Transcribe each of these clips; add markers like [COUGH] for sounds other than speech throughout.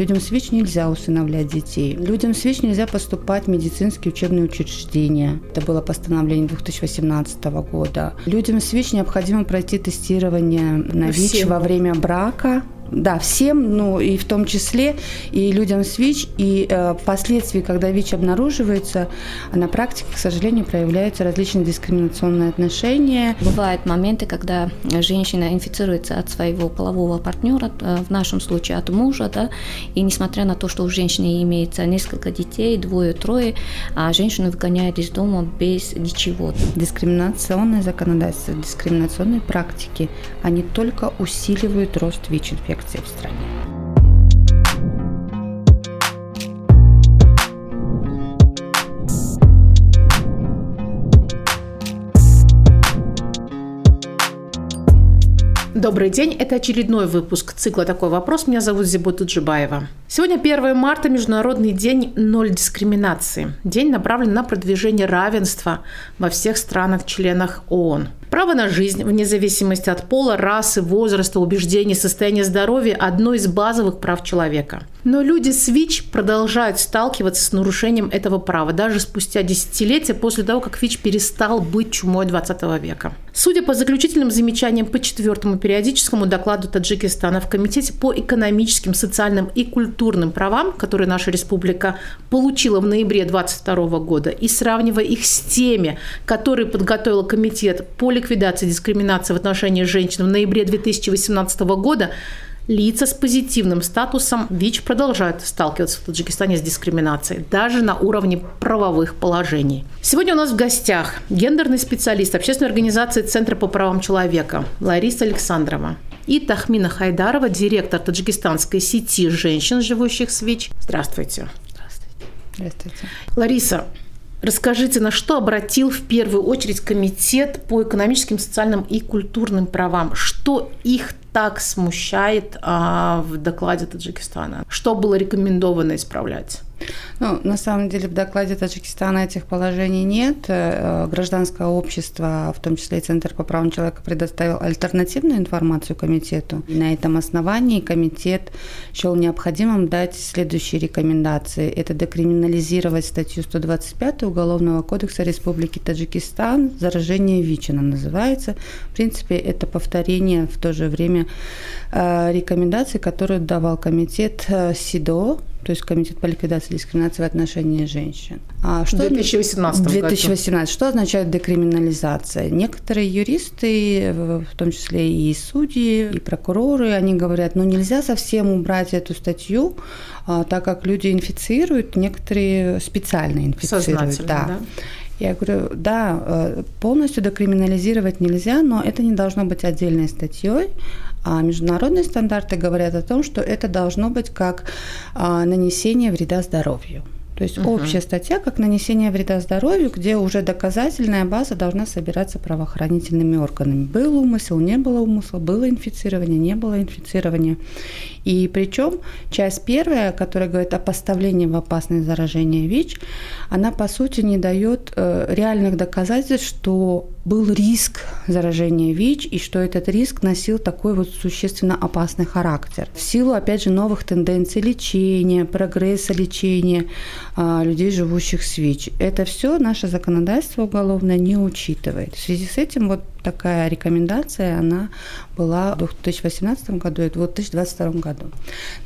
людям с ВИЧ нельзя усыновлять детей. Людям с ВИЧ нельзя поступать в медицинские учебные учреждения. Это было постановление 2018 года. Людям с ВИЧ необходимо пройти тестирование на ВИЧ Всем. во время брака да, всем, ну и в том числе и людям с ВИЧ, и э, впоследствии, когда ВИЧ обнаруживается, на практике, к сожалению, проявляются различные дискриминационные отношения. Бывают моменты, когда женщина инфицируется от своего полового партнера, э, в нашем случае от мужа, да, и несмотря на то, что у женщины имеется несколько детей, двое-трое, а женщину выгоняют из дома без ничего. Дискриминационное законодательство, дискриминационные практики, они только усиливают рост ВИЧ-инфекции инфекции в стране. Добрый день, это очередной выпуск цикла «Такой вопрос». Меня зовут Зибота Джибаева. Сегодня 1 марта – Международный день ноль дискриминации. День направлен на продвижение равенства во всех странах-членах ООН – Право на жизнь, вне зависимости от пола, расы, возраста, убеждений, состояния здоровья – одно из базовых прав человека. Но люди с ВИЧ продолжают сталкиваться с нарушением этого права, даже спустя десятилетия после того, как ВИЧ перестал быть чумой 20 века. Судя по заключительным замечаниям по четвертому периодическому докладу Таджикистана в Комитете по экономическим, социальным и культурным правам, который наша республика получила в ноябре 2022 года, и сравнивая их с теми, которые подготовил Комитет по ликвидации дискриминации в отношении женщин в ноябре 2018 года, лица с позитивным статусом ВИЧ продолжают сталкиваться в Таджикистане с дискриминацией, даже на уровне правовых положений. Сегодня у нас в гостях гендерный специалист общественной организации Центра по правам человека Лариса Александрова и Тахмина Хайдарова, директор таджикистанской сети женщин, живущих с ВИЧ. Здравствуйте. Здравствуйте. Здравствуйте. Лариса, Расскажите, на что обратил в первую очередь Комитет по экономическим, социальным и культурным правам? Что их так смущает а, в докладе Таджикистана? Что было рекомендовано исправлять? Ну, на самом деле в докладе Таджикистана этих положений нет. Э, гражданское общество, в том числе и Центр по правам человека, предоставил альтернативную информацию комитету. На этом основании комитет счел необходимым дать следующие рекомендации. Это декриминализировать статью 125 Уголовного кодекса Республики Таджикистан «Заражение ВИЧ» она называется. В принципе, это повторение в то же время э, рекомендаций, которые давал комитет э, СИДО, то есть Комитет по ликвидации дискриминации в отношении женщин. А что 2018 2018. Году. Что означает декриминализация? Некоторые юристы, в том числе и судьи, и прокуроры, они говорят, ну нельзя совсем убрать эту статью, а, так как люди инфицируют, некоторые специально инфицируют. Да. да? Я говорю, да, э, полностью декриминализировать нельзя, но это не должно быть отдельной статьей, а международные стандарты говорят о том, что это должно быть как а, нанесение вреда здоровью. То есть угу. общая статья как нанесение вреда здоровью, где уже доказательная база должна собираться правоохранительными органами. Был умысел, не было умысла, было инфицирование, не было инфицирования. И причем часть первая, которая говорит о поставлении в опасное заражение ВИЧ, она по сути не дает э, реальных доказательств, что был риск заражения ВИЧ и что этот риск носил такой вот существенно опасный характер. В силу, опять же, новых тенденций лечения, прогресса лечения а, людей, живущих с ВИЧ. Это все наше законодательство уголовное не учитывает. В связи с этим вот такая рекомендация, она была в 2018 году и в 2022 году.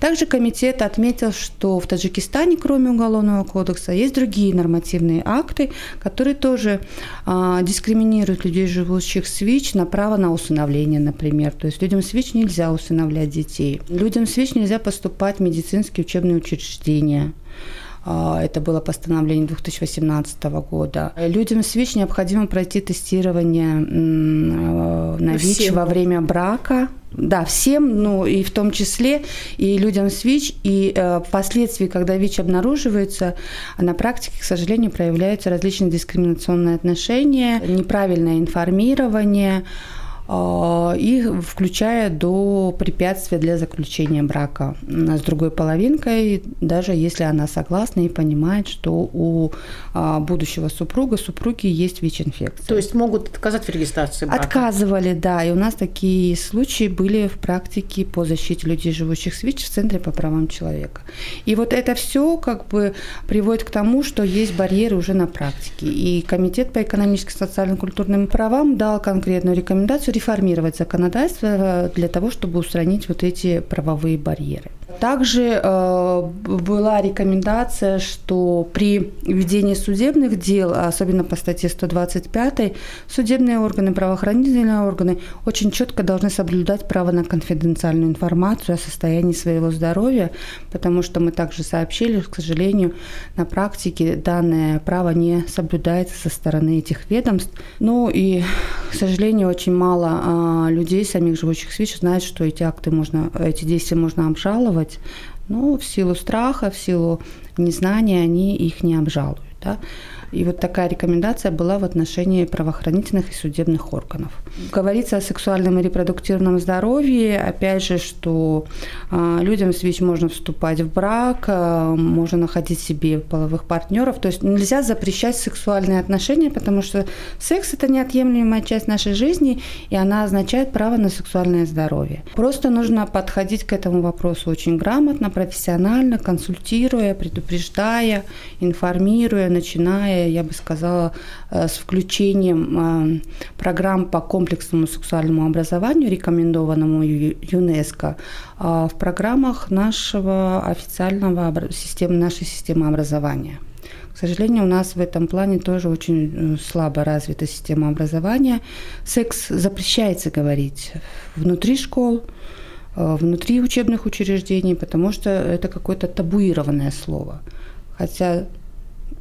Также комитет отметил, что в Таджикистане, кроме Уголовного кодекса, есть другие нормативные акты, которые тоже а, дискриминируют людей, живущих с ВИЧ, на право на усыновление, например. То есть людям с ВИЧ нельзя усыновлять детей. Людям с ВИЧ нельзя поступать в медицинские учебные учреждения. А, это было постановление 2018 года. Людям с ВИЧ необходимо пройти тестирование э, на ВИЧ всем. во время брака. Да, всем, ну и в том числе и людям с ВИЧ, и э, впоследствии, когда ВИЧ обнаруживается, на практике, к сожалению, проявляются различные дискриминационные отношения, неправильное информирование, и включая до препятствия для заключения брака с другой половинкой, даже если она согласна и понимает, что у а, будущего супруга, супруги есть ВИЧ-инфекция. То есть могут отказать в регистрации брака? Отказывали, да, и у нас такие случаи были в практике по защите людей, живущих с ВИЧ в Центре по правам человека. И вот это все как бы приводит к тому, что есть барьеры уже на практике. И Комитет по экономическим, социальным, культурным правам дал конкретную рекомендацию реформировать законодательство э, для того, чтобы устранить вот эти правовые барьеры. Также э, была рекомендация, что при ведении судебных дел, особенно по статье 125, судебные органы, правоохранительные органы очень четко должны соблюдать право на конфиденциальную информацию о состоянии своего здоровья, потому что мы также сообщили, к сожалению, на практике данное право не соблюдается со стороны этих ведомств. Ну и, к сожалению, очень мало э, людей, самих живущих с ВИЧ, знают, что эти акты можно, эти действия можно обжаловать, обжаловать, но в силу страха, в силу незнания они их не обжалуют. Да? И вот такая рекомендация была в отношении правоохранительных и судебных органов. Говорится о сексуальном и репродуктивном здоровье, опять же, что а, людям с ВИЧ можно вступать в брак, а, можно находить себе половых партнеров. То есть нельзя запрещать сексуальные отношения, потому что секс – это неотъемлемая часть нашей жизни, и она означает право на сексуальное здоровье. Просто нужно подходить к этому вопросу очень грамотно, профессионально, консультируя, предупреждая, информируя, начиная я бы сказала, э, с включением э, программ по комплексному сексуальному образованию, рекомендованному ЮНЕСКО, а в программах нашего официального системы, нашей системы образования. К сожалению, у нас в этом плане тоже очень э, слабо развита система образования. Секс запрещается говорить внутри школ, внутри учебных учреждений, потому что это какое-то табуированное слово. Хотя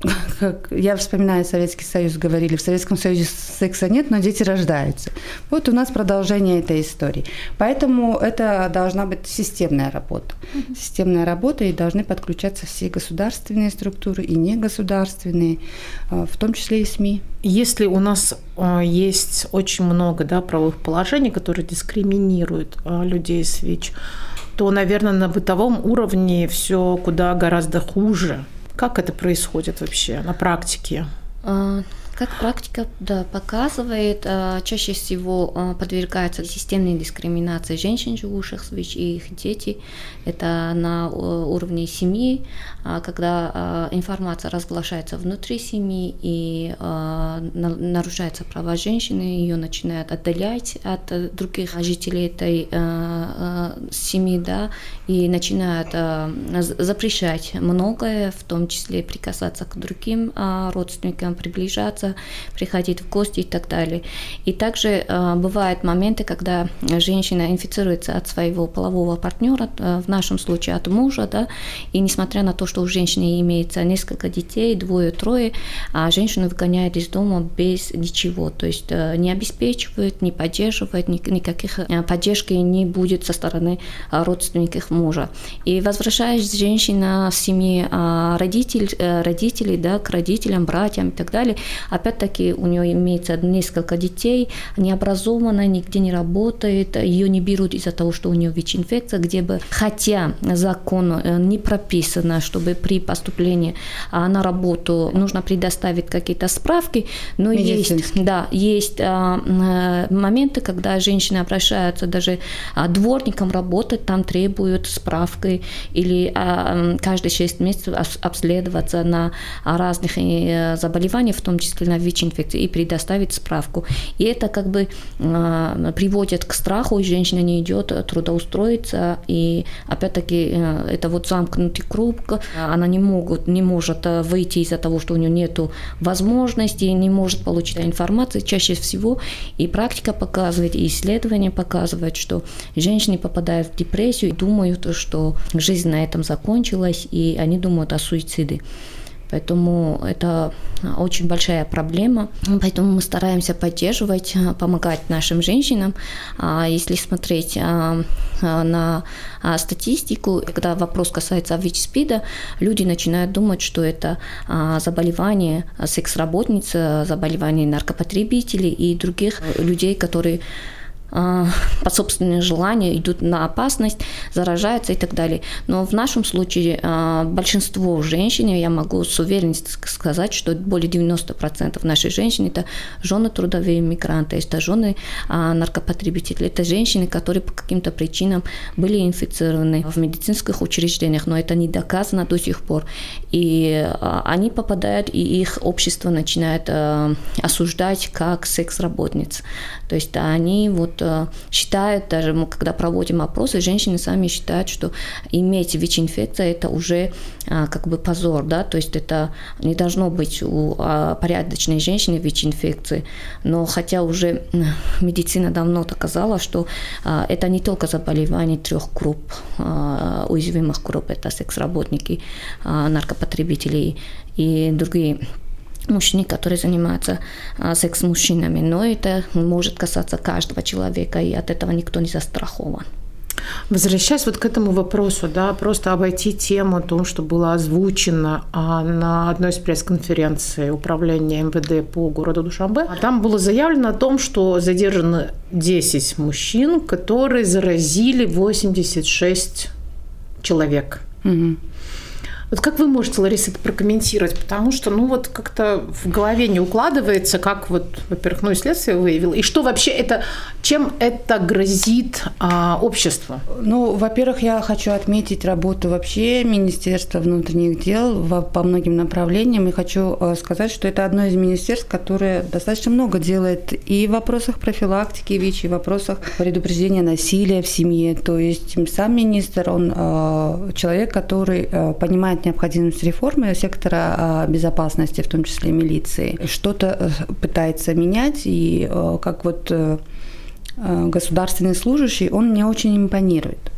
[LAUGHS] как я вспоминаю Советский Союз, говорили, в Советском Союзе секса нет, но дети рождаются. Вот у нас продолжение этой истории. Поэтому это должна быть системная работа. Mm-hmm. Системная работа, и должны подключаться все государственные структуры и негосударственные, а, в том числе и СМИ. Если у нас а, есть очень много да, правовых положений, которые дискриминируют а, людей с ВИЧ, то, наверное, на бытовом уровне все куда гораздо хуже. Как это происходит вообще на практике? А, как практика да, показывает, а, чаще всего а, подвергаются системной дискриминации женщин, живущих с ВИЧ, и их дети. Это на уровне семьи, когда информация разглашается внутри семьи и нарушаются права женщины, ее начинают отдалять от других жителей этой семьи, да, и начинают запрещать многое, в том числе прикасаться к другим родственникам, приближаться приходить в гости и так далее. И также э, бывают моменты, когда женщина инфицируется от своего полового партнера, э, в нашем случае от мужа, да, и несмотря на то, что у женщины имеется несколько детей, двое, трое, а женщину выгоняют из дома без ничего, то есть э, не обеспечивают, не поддерживают, ни, никаких э, поддержки не будет со стороны э, родственников мужа. И возвращаясь женщина в семье э, родитель, родителей, да, к родителям, братьям и так далее, Опять-таки у нее имеется несколько детей, не образованная, нигде не работает, ее не берут из-за того, что у нее ВИЧ-инфекция, где бы, хотя закон не прописано, чтобы при поступлении а, на работу нужно предоставить какие-то справки, но есть, да, есть а, э, моменты, когда женщины обращаются даже а, дворником работать, там требуют справки или каждые 6 месяцев обследоваться на разных э, заболеваниях, в том числе на ВИЧ-инфекции и предоставить справку. И это как бы приводит к страху, и женщина не идет трудоустроиться, и опять-таки э, это вот замкнутый круг, она не, могут, не может э, выйти из-за того, что у нее нет возможности, не может получить информацию чаще всего, и практика показывает, и исследования показывают, что женщины попадают в депрессию и думают, что жизнь на этом закончилась, и они думают о суициде. Поэтому это очень большая проблема. Поэтому мы стараемся поддерживать, помогать нашим женщинам. А если смотреть а, а, на статистику, когда вопрос касается ВИЧ-СПИДа, люди начинают думать, что это заболевание секс-работниц, заболевание наркопотребителей и других людей, которые по собственному желанию идут на опасность, заражаются и так далее. Но в нашем случае большинство женщин, я могу с уверенностью сказать, что более 90% нашей женщин это жены трудовые мигранты, это жены наркопотребители, это женщины, которые по каким-то причинам были инфицированы в медицинских учреждениях, но это не доказано до сих пор. И они попадают, и их общество начинает осуждать как секс-работниц. То есть они вот э, считают, даже мы когда проводим опросы, женщины сами считают, что иметь ВИЧ-инфекция это уже а, как бы позор, да, то есть это не должно быть у а, порядочной женщины ВИЧ-инфекции. Но хотя уже медицина давно доказала, что а, это не только заболевание трех групп, уязвимых групп, это секс-работники, наркопотребители и другие мужчины, которые занимаются а, секс-мужчинами, но это может касаться каждого человека, и от этого никто не застрахован. Возвращаясь вот к этому вопросу, да, просто обойти тему о том, что было озвучено а, на одной из пресс-конференций управления МВД по городу Душанбе. Там было заявлено о том, что задержаны 10 мужчин, которые заразили 86 человек. Угу. Вот как вы можете, Лариса, это прокомментировать? Потому что, ну, вот как-то в голове не укладывается, как вот, во-первых, ну, и следствие выявило, и что вообще это, чем это грозит а, обществу? Ну, во-первых, я хочу отметить работу вообще Министерства внутренних дел в, по многим направлениям, и хочу э, сказать, что это одно из министерств, которое достаточно много делает и в вопросах профилактики ВИЧ, и в вопросах предупреждения насилия в семье. То есть сам министр, он э, человек, который э, понимает необходимость реформы сектора а, безопасности, в том числе милиции. Что-то э, пытается менять, и э, как вот э, государственный служащий, он мне очень импонирует.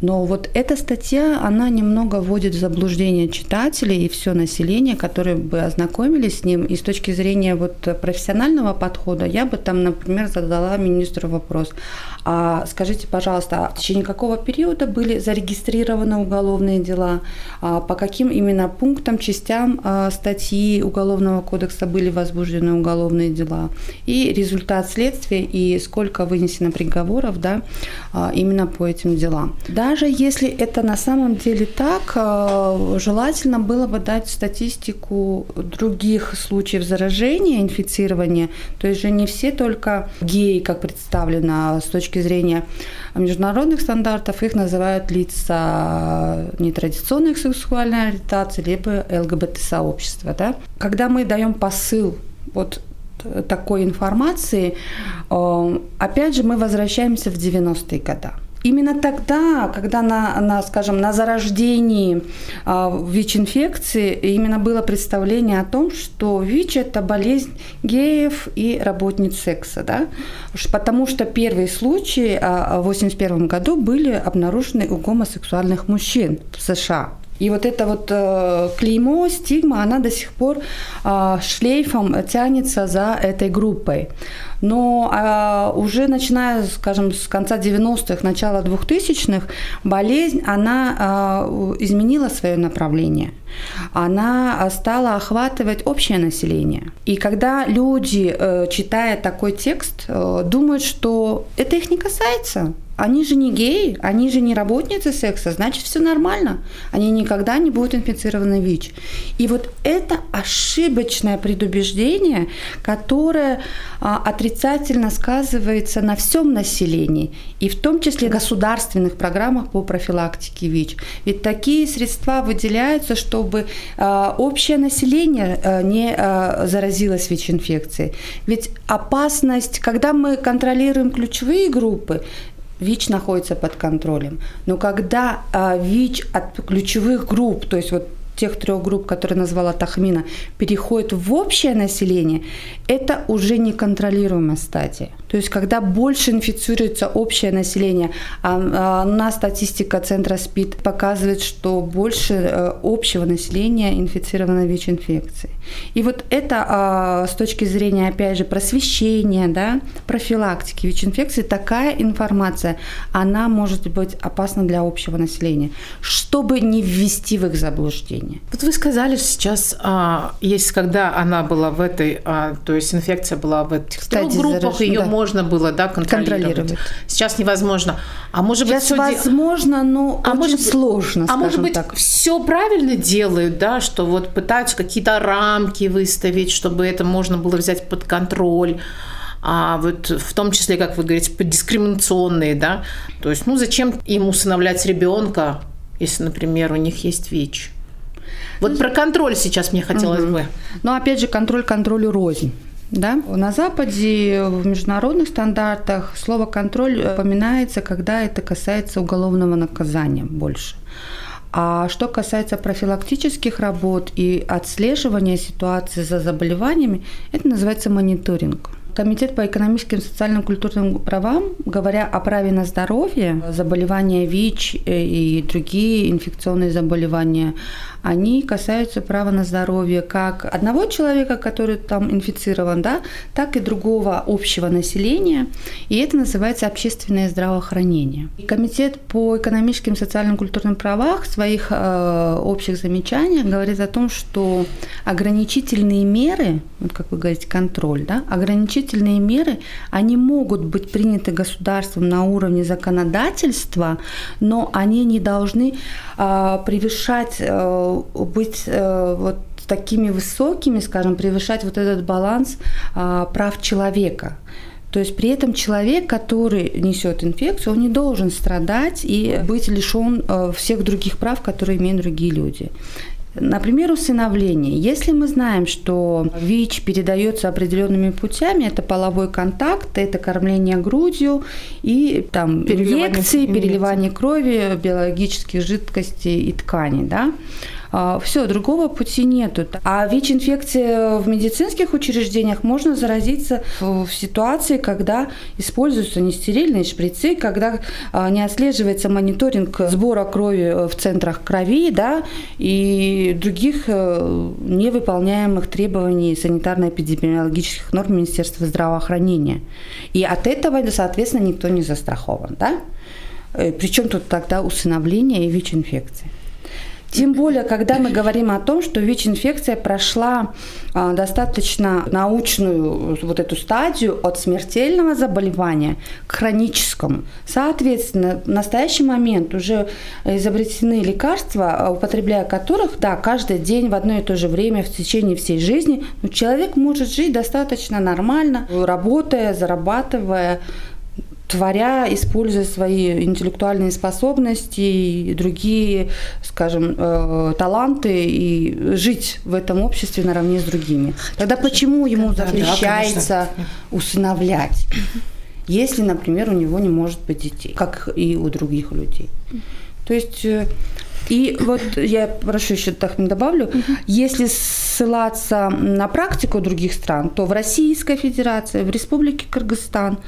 Но вот эта статья, она немного вводит в заблуждение читателей и все население, которые бы ознакомились с ним. И с точки зрения вот профессионального подхода, я бы там, например, задала министру вопрос. А скажите, пожалуйста, а в течение какого периода были зарегистрированы уголовные дела? А по каким именно пунктам, частям а, статьи Уголовного кодекса были возбуждены уголовные дела? И результат следствия, и сколько вынесено приговоров да, а, именно по этим делам. Да, даже если это на самом деле так, желательно было бы дать статистику других случаев заражения, инфицирования. То есть же не все только геи, как представлено с точки зрения международных стандартов, их называют лица нетрадиционных сексуальной ориентации, либо ЛГБТ-сообщества. Да? Когда мы даем посыл вот такой информации, э, опять же, мы возвращаемся в 90-е годы. Именно тогда, когда на, на скажем, на зарождении а, ВИЧ-инфекции именно было представление о том, что ВИЧ – это болезнь геев и работниц секса, да? потому что первые случаи а, в 1981 году были обнаружены у гомосексуальных мужчин в США. И вот это вот э, клеймо, стигма, она до сих пор э, шлейфом тянется за этой группой. Но э, уже начиная, скажем, с конца 90-х, начала 2000-х, болезнь, она э, изменила свое направление. Она стала охватывать общее население. И когда люди, э, читая такой текст, э, думают, что это их не касается, они же не геи, они же не работницы секса, значит, все нормально. Они никогда не будут инфицированы ВИЧ. И вот это ошибочное предубеждение, которое а, отрицательно сказывается на всем населении, и в том числе государственных программах по профилактике ВИЧ. Ведь такие средства выделяются, чтобы а, общее население а, не а, заразилось ВИЧ-инфекцией. Ведь опасность, когда мы контролируем ключевые группы, ВИЧ находится под контролем. Но когда а, ВИЧ от ключевых групп, то есть вот тех трех групп, которые назвала Тахмина, переходит в общее население, это уже неконтролируемая стадия. То есть, когда больше инфицируется общее население, а, а на статистика Центра СПИД показывает, что больше э, общего населения инфицировано ВИЧ-инфекцией. И вот это а, с точки зрения, опять же, просвещения, да, профилактики ВИЧ-инфекции, такая информация, она может быть опасна для общего населения, чтобы не ввести в их заблуждение. Вот вы сказали сейчас, а, есть, когда она была в этой, то есть инфекция была в этих группах, ее да можно было, да, контролировать. контролировать. Сейчас невозможно. А может Сейчас быть, возможно, но а очень может, сложно. А может быть, так. все правильно делают, да, что вот пытаются какие-то рамки выставить, чтобы это можно было взять под контроль а вот в том числе, как вы говорите, дискриминационные, да, то есть, ну, зачем им усыновлять ребенка, если, например, у них есть ВИЧ? Вот ну, про контроль сейчас мне хотелось угу. бы. Но опять же, контроль контролю рознь. Да? На Западе в международных стандартах слово контроль упоминается, когда это касается уголовного наказания больше. А что касается профилактических работ и отслеживания ситуации за заболеваниями, это называется мониторинг. Комитет по экономическим, социальным, культурным правам, говоря о праве на здоровье, заболевания ВИЧ и другие инфекционные заболевания, они касаются права на здоровье как одного человека, который там инфицирован, да, так и другого общего населения. И это называется общественное здравоохранение. И Комитет по экономическим, социальным, культурным правам в своих э, общих замечаниях говорит о том, что ограничительные меры, вот как вы говорите, контроль, да, ограничительные меры, они могут быть приняты государством на уровне законодательства, но они не должны э, превышать э, быть э, вот такими высокими, скажем, превышать вот этот баланс а, прав человека. То есть при этом человек, который несет инфекцию, он не должен страдать и быть лишен э, всех других прав, которые имеют другие люди. Например, усыновление. Если мы знаем, что ВИЧ передается определенными путями, это половой контакт, это кормление грудью и там переливание, инъекции, переливание крови, биологических жидкостей и тканей, да, Все, другого пути нету. А ВИЧ-инфекция в медицинских учреждениях можно заразиться в ситуации, когда используются нестерильные шприцы, когда а, не отслеживается мониторинг сбора крови в центрах крови, да, и других э, невыполняемых требований санитарно-эпидемиологических норм Министерства здравоохранения. И от этого, соответственно, никто не застрахован, да? Э, Причем тут тогда усыновление и ВИЧ-инфекция? Тем более, когда мы говорим о том, что ВИЧ-инфекция прошла а, достаточно научную вот эту стадию от смертельного заболевания к хроническому. Соответственно, в настоящий момент уже изобретены лекарства, а, употребляя которых, да, каждый день в одно и то же время в течение всей жизни, но человек может жить достаточно нормально, работая, зарабатывая, творя, используя свои интеллектуальные способности и другие, скажем, э, таланты и жить в этом обществе наравне с другими. Тогда почему ему запрещается да, усыновлять? Если, например, у него не может быть детей, как и у других людей. То есть э, и вот я прошу еще так добавлю, если ссылаться на практику других стран, то в Российской Федерации, в Республике Кыргызстан,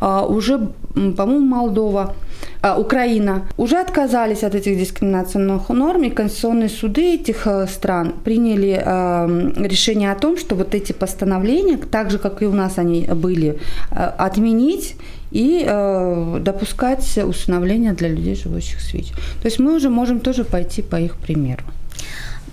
а, уже, по-моему, Молдова, а, Украина уже отказались от этих дискриминационных норм, и конституционные суды этих э, стран приняли а, решение о том, что вот эти постановления, так же, как и у нас они были, отменить и э, допускать усыновление для людей, живущих с ВИЧ. То есть мы уже можем тоже пойти по их примеру.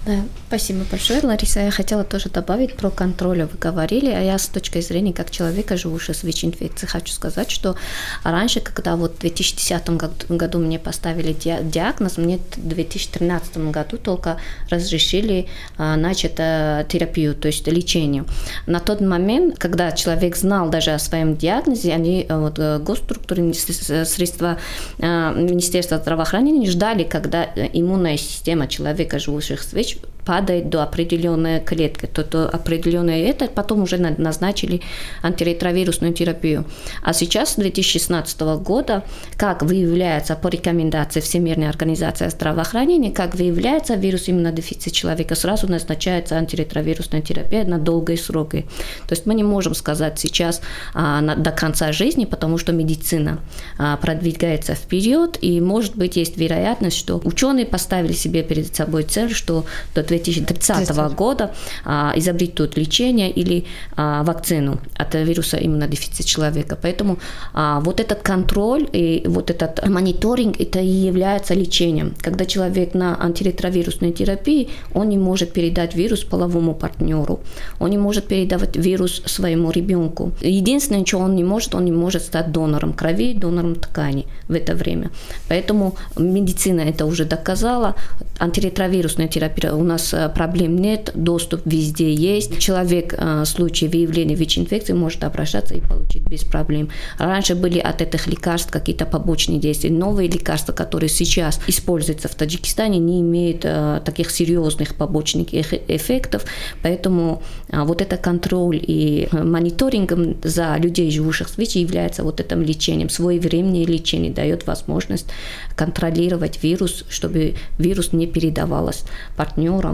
Да, спасибо большое, Лариса. Я хотела тоже добавить про контроль. Вы говорили, а я с точки зрения как человека, живущего с ВИЧ-инфекцией, хочу сказать, что раньше, когда вот в 2010 году мне поставили диагноз, мне в 2013 году только разрешили а, начать а, терапию, то есть лечение. На тот момент, когда человек знал даже о своем диагнозе, они, а, вот, э, госструктуры, средства Министерства здравоохранения ждали, когда иммунная система человека, живущих с ВИЧ, падает до определенной клетки, то, то определенное это, потом уже назначили антиретровирусную терапию. А сейчас, с 2016 года, как выявляется по рекомендации Всемирной организации здравоохранения, как выявляется вирус иммунодефицита человека, сразу назначается антиретровирусная терапия на долгие сроки. То есть мы не можем сказать сейчас а, на, до конца жизни, потому что медицина а, продвигается вперед, и может быть есть вероятность, что ученые поставили себе перед собой цель, что до 2030 года а, изобретут лечение или а, вакцину от вируса иммунодефицита человека. Поэтому а, вот этот контроль и вот этот мониторинг, это и является лечением. Когда человек на антиретровирусной терапии, он не может передать вирус половому партнеру, он не может передавать вирус своему ребенку. Единственное, что он не может, он не может стать донором крови, донором ткани в это время. Поэтому медицина это уже доказала. Антиретровирусная терапия у нас э, проблем нет, доступ везде есть. Человек э, в случае выявления ВИЧ-инфекции может обращаться и получить без проблем. Раньше были от этих лекарств какие-то побочные действия. Новые лекарства, которые сейчас используются в Таджикистане, не имеют э, таких серьезных побочных эффектов. Поэтому вот это контроль и мониторинг за людей, живущих с ВИЧ, является вот этим лечением. Своевременное лечение дает возможность контролировать вирус, чтобы вирус не передавалось партнерам,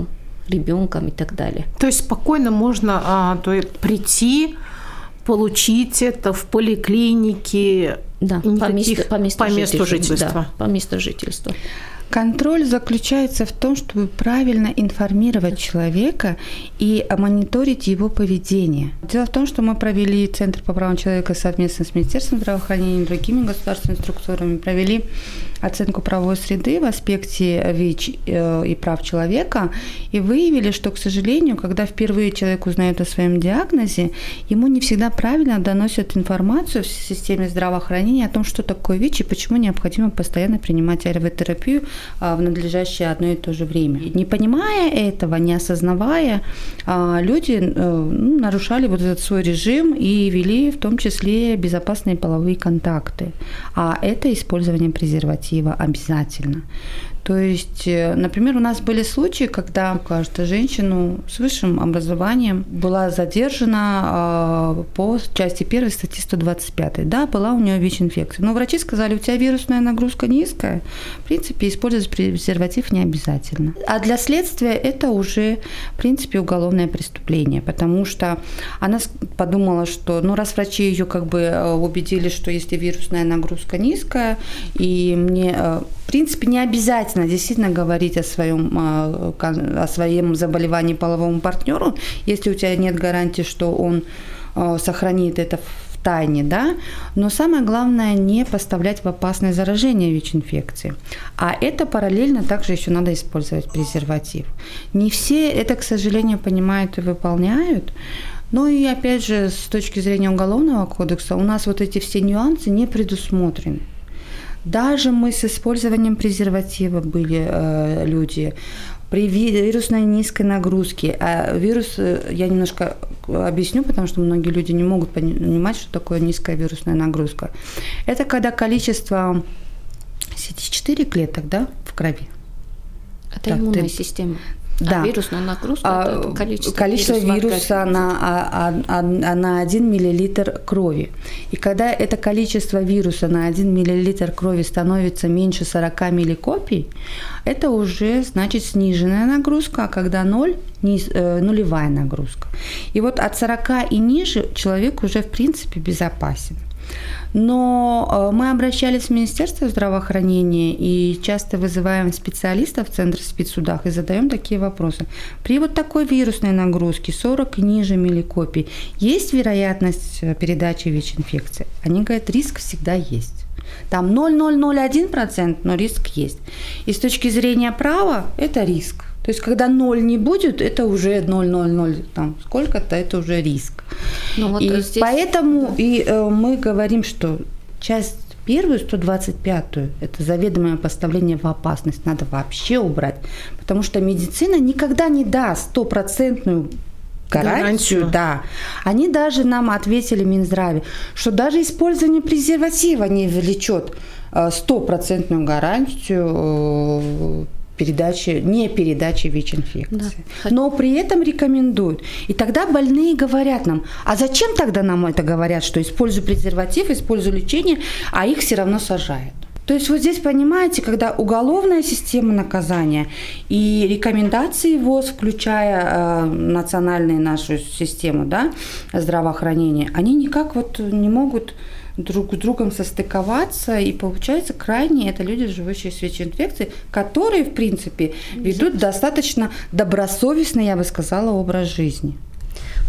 ребенкам и так далее. То есть спокойно можно а, то есть прийти, получить это в поликлинике, да, по месту, по месту, по месту жительства. Да, по месту жительства. Контроль заключается в том, чтобы правильно информировать человека и мониторить его поведение. Дело в том, что мы провели Центр по правам человека совместно с Министерством здравоохранения и другими государственными структурами, провели оценку правовой среды в аспекте ВИЧ э, и прав человека и выявили, что, к сожалению, когда впервые человек узнает о своем диагнозе, ему не всегда правильно доносят информацию в системе здравоохранения о том, что такое ВИЧ и почему необходимо постоянно принимать АРВ-терапию а, в надлежащее одно и то же время. Не понимая этого, не осознавая, а, люди э, ну, нарушали вот этот свой режим и вели в том числе безопасные половые контакты. А это использование презерватива альтернатива обязательно. То есть, э, например, у нас были случаи, когда каждая женщина с высшим образованием была задержана а, по части 1 статьи 125. Да, была у нее ВИЧ-инфекция. Но врачи сказали, у тебя вирусная нагрузка низкая, в принципе, использовать презерватив не обязательно. А для следствия это уже, в принципе, уголовное преступление, потому что она подумала, что, ну, раз врачи ее как бы э, убедили, что если вирусная нагрузка низкая, и мне, э, в принципе, не обязательно безопасно действительно говорить о своем, а, о своем заболевании половому партнеру, если у тебя нет гарантии, что он а, сохранит это в тайне, да, но самое главное не поставлять в опасное заражение ВИЧ-инфекции. А это параллельно также еще надо использовать презерватив. Не все это, к сожалению, понимают и выполняют, ну и опять же, с точки зрения Уголовного кодекса, у нас вот эти все нюансы не предусмотрены. Даже мы с использованием презерватива были э, люди при вирусной низкой нагрузке. А вирус, э, я немножко объясню, потому что многие люди не могут понимать, что такое низкая вирусная нагрузка. Это когда количество CD4 клеток да, в крови. Это так, иммунная ты... система. Да. А вирусная нагрузка а, это количество, количество вируса на, а, а, а, на 1 мл крови. И когда это количество вируса на 1 мл крови становится меньше 40 милликопий, это уже значит сниженная нагрузка, а когда 0 низ, э, нулевая нагрузка. И вот от 40 и ниже человек уже в принципе безопасен. Но э, мы обращались в Министерство здравоохранения и часто вызываем специалистов в Центр спецсудах и задаем такие вопросы. При вот такой вирусной нагрузке 40 и ниже милликопий есть вероятность э, передачи ВИЧ-инфекции? Они говорят, риск всегда есть. Там 0,001%, но риск есть. И с точки зрения права это риск. То есть, когда ноль не будет, это уже 0,00, там сколько-то, это уже риск. Ну, вот и здесь... поэтому и э, мы говорим, что часть первую, 125-ю, это заведомое поставление в опасность, надо вообще убрать, потому что медицина никогда не даст стопроцентную гарантию, гарантию, да. Они даже нам ответили Минздраве, что даже использование презерватива не влечет э, стопроцентную гарантию э, передачи, не передачи ВИЧ-инфекции. Да. Но при этом рекомендуют. И тогда больные говорят нам, а зачем тогда нам это говорят, что использую презерватив, использую лечение, а их все равно сажают. То есть вот здесь, понимаете, когда уголовная система наказания и рекомендации ВОЗ, включая э, национальную нашу систему да, здравоохранения, они никак вот не могут друг с другом состыковаться, и получается крайне это люди, живущие с ВИЧ-инфекцией, которые, в принципе, ведут достаточно добросовестный, я бы сказала, образ жизни.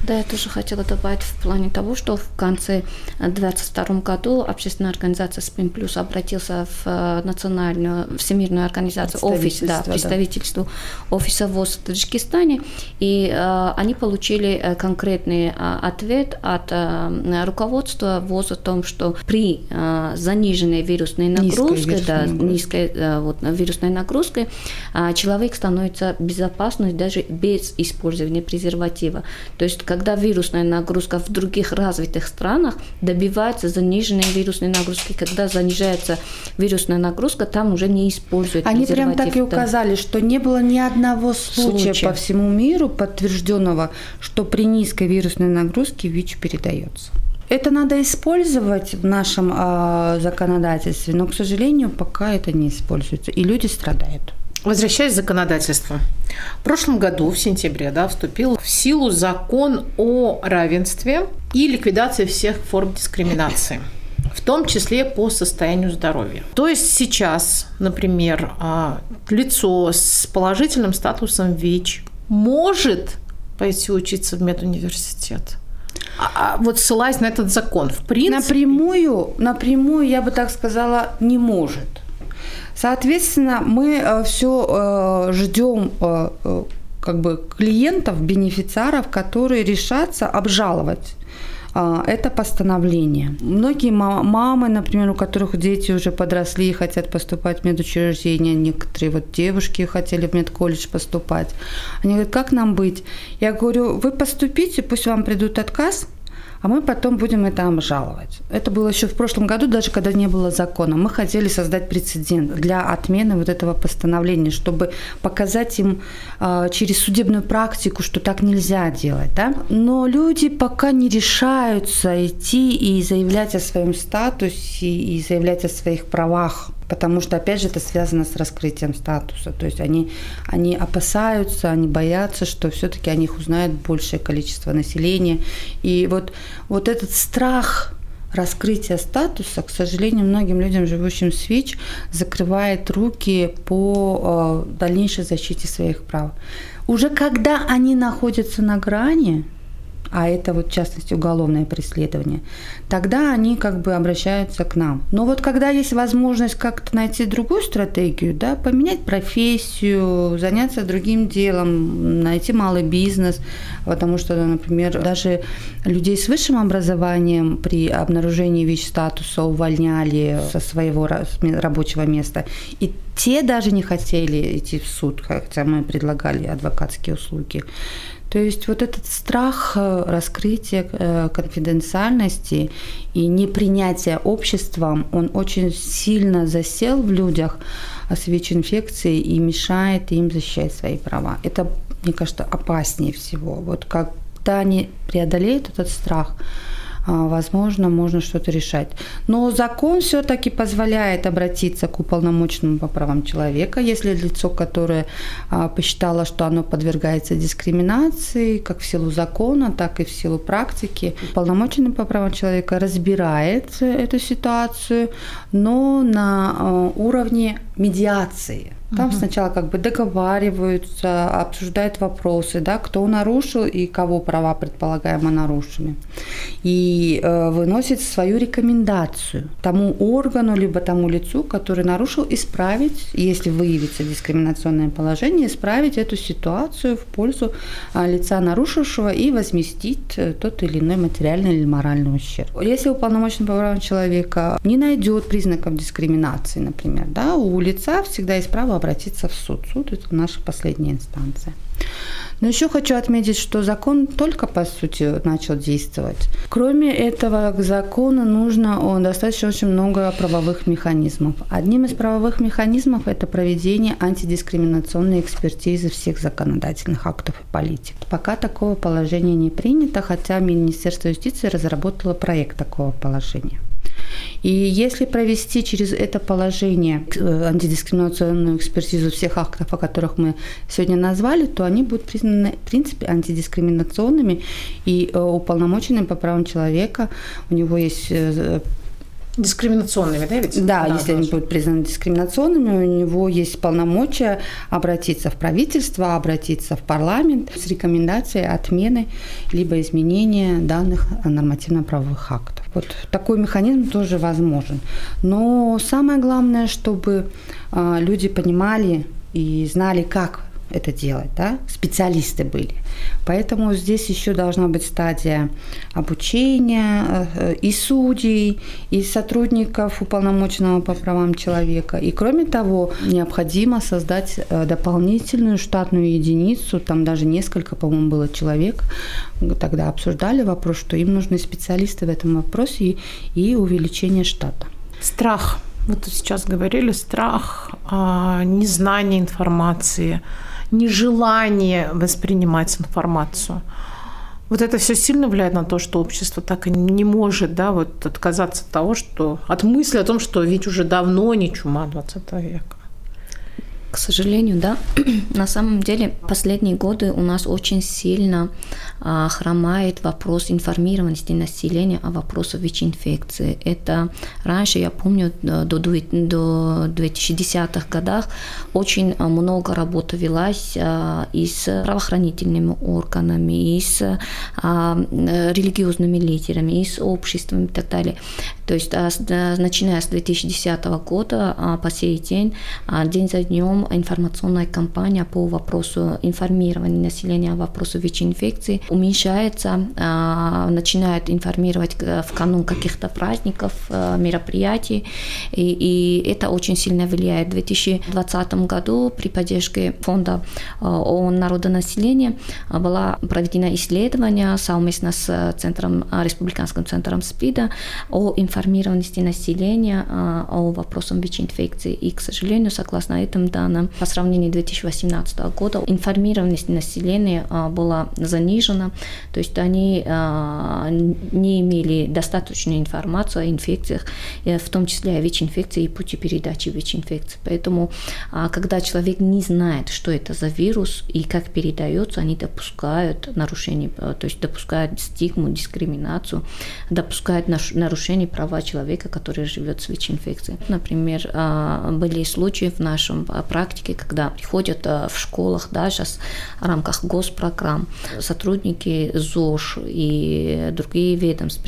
Да, я тоже хотела добавить в плане того, что в конце 2022 году общественная организация СПИН Плюс обратился в э, национальную всемирную организацию офис, да, представительству да. офиса ВОЗ в Таджикистане, и э, они получили э, конкретный э, ответ от э, руководства ВОЗ о том, что при э, заниженной вирусной нагрузке, низкой да, нагрузкой. низкой э, вот, вирусной нагрузкой, э, человек становится безопасным даже без использования презерватива. То есть когда вирусная нагрузка в других развитых странах добивается заниженной вирусной нагрузки, когда занижается вирусная нагрузка, там уже не используют Они прям так и указали, что не было ни одного случая, случая. по всему миру подтвержденного, что при низкой вирусной нагрузке ВИЧ передается. Это надо использовать в нашем э, законодательстве, но, к сожалению, пока это не используется, и люди страдают. Возвращаясь к законодательству. В прошлом году, в сентябре, да, вступил в силу закон о равенстве и ликвидации всех форм дискриминации в том числе по состоянию здоровья. То есть сейчас, например, а, лицо с положительным статусом ВИЧ может пойти учиться в медуниверситет. А, а вот ссылаясь на этот закон, в принципе... Напрямую, напрямую, я бы так сказала, не может. Соответственно, мы э, все э, ждем э, как бы клиентов, бенефициаров, которые решатся обжаловать это постановление. Многие мамы, например, у которых дети уже подросли и хотят поступать в медучреждение, некоторые вот девушки хотели в медколледж поступать, они говорят, как нам быть? Я говорю, вы поступите, пусть вам придут отказ, а мы потом будем это обжаловать. Это было еще в прошлом году, даже когда не было закона. Мы хотели создать прецедент для отмены вот этого постановления, чтобы показать им э, через судебную практику, что так нельзя делать. Да? Но люди пока не решаются идти и заявлять о своем статусе и заявлять о своих правах потому что, опять же, это связано с раскрытием статуса. То есть они, они опасаются, они боятся, что все-таки о них узнает большее количество населения. И вот, вот этот страх раскрытия статуса, к сожалению, многим людям, живущим с ВИЧ, закрывает руки по э, дальнейшей защите своих прав. Уже когда они находятся на грани, а это вот в частности уголовное преследование, тогда они как бы обращаются к нам. Но вот когда есть возможность как-то найти другую стратегию, да, поменять профессию, заняться другим делом, найти малый бизнес, потому что, например, даже людей с высшим образованием при обнаружении ВИЧ-статуса увольняли со своего рабочего места. И те даже не хотели идти в суд, хотя мы предлагали адвокатские услуги. То есть вот этот страх э, раскрытия э, конфиденциальности и непринятия обществом, он очень сильно засел в людях с ВИЧ-инфекцией и мешает им защищать свои права. Это, мне кажется, опаснее всего. Вот когда они преодолеют этот страх, а, возможно, можно что-то решать. Но закон все-таки позволяет обратиться к уполномоченному по правам человека, если лицо, которое а, посчитало, что оно подвергается дискриминации, как в силу закона, так и в силу практики. Уполномоченный по правам человека разбирает эту ситуацию, но на а, уровне медиации. Там угу. сначала как бы договариваются, обсуждают вопросы, да, кто нарушил и кого права предполагаемо нарушены. И э, выносит свою рекомендацию тому органу, либо тому лицу, который нарушил, исправить, если выявится дискриминационное положение, исправить эту ситуацию в пользу э, лица нарушившего и возместить э, тот или иной материальный или моральный ущерб. Если уполномоченный по правам человека не найдет признаков дискриминации, например, да, у лица всегда есть право обратиться в суд. Суд – это наша последняя инстанция. Но еще хочу отметить, что закон только, по сути, начал действовать. Кроме этого, к закону нужно он, достаточно очень много правовых механизмов. Одним из правовых механизмов – это проведение антидискриминационной экспертизы всех законодательных актов и политик. Пока такого положения не принято, хотя Министерство юстиции разработало проект такого положения. И если провести через это положение э, антидискриминационную экспертизу всех актов, о которых мы сегодня назвали, то они будут признаны, в принципе, антидискриминационными и э, уполномоченным по правам человека. У него есть э, Дискриминационными, да, ведь? Да, да если они будут признаны дискриминационными, у него есть полномочия обратиться в правительство, обратиться в парламент с рекомендацией отмены либо изменения данных нормативно-правовых актов. Вот такой механизм тоже возможен. Но самое главное, чтобы а, люди понимали и знали, как это делать, да, специалисты были. Поэтому здесь еще должна быть стадия обучения э, и судей, и сотрудников уполномоченного по правам человека. И кроме того, необходимо создать э, дополнительную штатную единицу, там даже несколько, по-моему, было человек, тогда обсуждали вопрос, что им нужны специалисты в этом вопросе и, и увеличение штата. Страх. Вот сейчас говорили, страх, а, незнание информации – нежелание воспринимать информацию. Вот это все сильно влияет на то, что общество так и не может да, вот отказаться от того, что от мысли о том, что ведь уже давно не чума 20 века. К сожалению, да. [CLEARS THROAT] На самом деле, последние годы у нас очень сильно а, хромает вопрос информированности населения о вопросах ВИЧ-инфекции. Это раньше, я помню, до, до 2010-х годах очень много работы велась а, и с правоохранительными органами, и с а, религиозными лидерами, и с обществом и так далее. То есть, начиная с 2010 года по сей день, день за днем информационная кампания по вопросу информирования населения о вопросу ВИЧ-инфекции уменьшается, а, начинают информировать в канун каких-то праздников, а, мероприятий, и, и это очень сильно влияет. В 2020 году при поддержке фонда а, ООН народонаселения была проведено исследование совместно с центром, республиканским центром СПИДа о информированности населения о вопросах ВИЧ-инфекции. И, к сожалению, согласно этим данным, по сравнению с 2018 года информированность населения была занижена то есть они а, не имели достаточной информации о инфекциях, э, в том числе о ВИЧ-инфекции и пути передачи ВИЧ-инфекции. Поэтому, а, когда человек не знает, что это за вирус и как передается, они допускают нарушение, э, то есть допускают стигму, дискриминацию, допускают нарушение права человека, который живет с ВИЧ-инфекцией. Например, а, были случаи в нашем практике, когда приходят в школах, даже в рамках госпрограмм сотрудники ЗОЖ и другие ведомства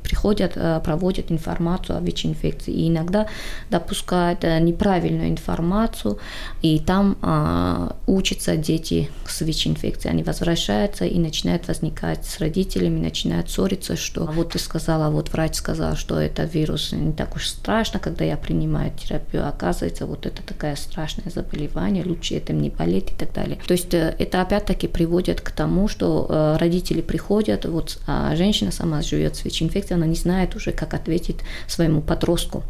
приходят, э, проводят информацию о ВИЧ-инфекции и иногда допускают э, неправильную информацию, и там а, учатся дети с ВИЧ-инфекцией. Они возвращаются и начинают возникать с родителями, начинают ссориться, что вот ты сказала, вот врач сказал, что это вирус не так уж страшно, когда я принимаю терапию, оказывается, вот это такое страшное заболевание, лучше этим не болеть и так далее. То есть э, это опять-таки приводит к тому, что родители приходят, вот а женщина сама живет с ВИЧ-инфекцией, она не знает уже, как ответить своему подростку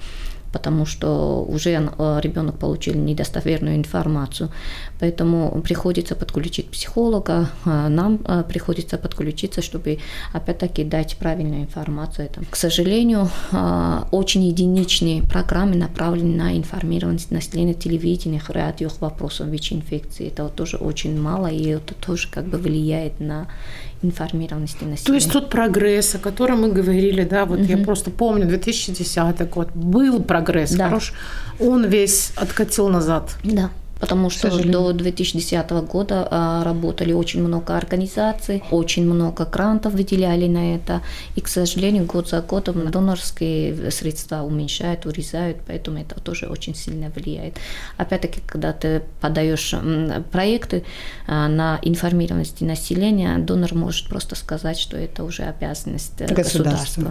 потому что уже э, ребенок получил недостоверную информацию. Поэтому приходится подключить психолога, а нам э, приходится подключиться, чтобы опять-таки дать правильную информацию. К сожалению, очень единичные программы направлены на информированность населения телевидения, радио вопросов ВИЧ-инфекции. Это вот тоже очень мало, и это тоже как бы влияет на информированности населения. То есть тот прогресс, о котором мы говорили, да, вот угу. я просто помню, 2010 год, был прогресс да. хорош, он весь откатил назад. Да потому что до 2010 года а, работали очень много организаций, очень много грантов выделяли на это, и, к сожалению, год за годом донорские средства уменьшают, урезают, поэтому это тоже очень сильно влияет. Опять-таки, когда ты подаешь проекты а, на информированность населения, донор может просто сказать, что это уже обязанность государства. государства.